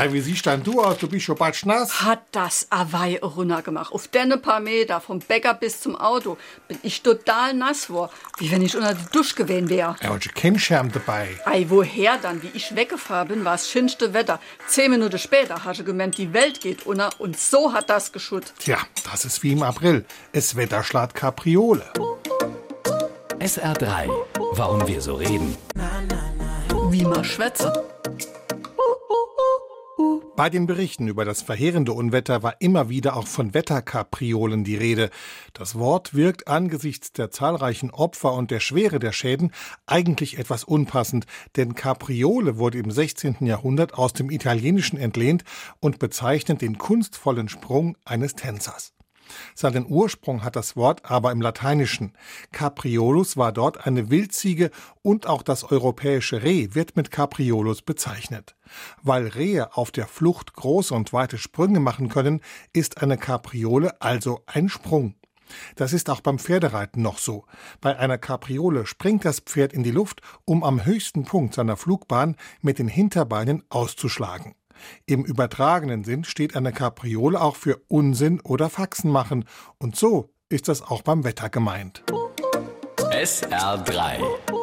Ey, wie siehst denn du aus? Du bist schon bald nass. Hat das Awei runtergemacht. Auf denne paar Meter, vom Bäcker bis zum Auto, bin ich total nass war. Wie wenn ich unter die Dusche gewesen wäre. Ja, und Kennschirm dabei. Ei, woher dann? Wie ich weggefahren bin, war es schönste Wetter. Zehn Minuten später hatte gemeint, die Welt geht unter und so hat das geschütt. Tja, das ist wie im April. Es Wetter schlagt Kapriole. SR3. Warum wir so reden. Wie man schwätze. Bei den Berichten über das verheerende Unwetter war immer wieder auch von Wetterkapriolen die Rede. Das Wort wirkt angesichts der zahlreichen Opfer und der Schwere der Schäden eigentlich etwas unpassend, denn Kapriole wurde im 16. Jahrhundert aus dem Italienischen entlehnt und bezeichnet den kunstvollen Sprung eines Tänzers. Seinen Ursprung hat das Wort aber im Lateinischen. Capriolus war dort eine Wildziege und auch das europäische Reh wird mit Capriolus bezeichnet. Weil Rehe auf der Flucht große und weite Sprünge machen können, ist eine Kapriole also ein Sprung. Das ist auch beim Pferdereiten noch so. Bei einer Kapriole springt das Pferd in die Luft, um am höchsten Punkt seiner Flugbahn mit den Hinterbeinen auszuschlagen. Im übertragenen Sinn steht eine Kapriole auch für Unsinn oder Faxen machen. Und so ist das auch beim Wetter gemeint. SR3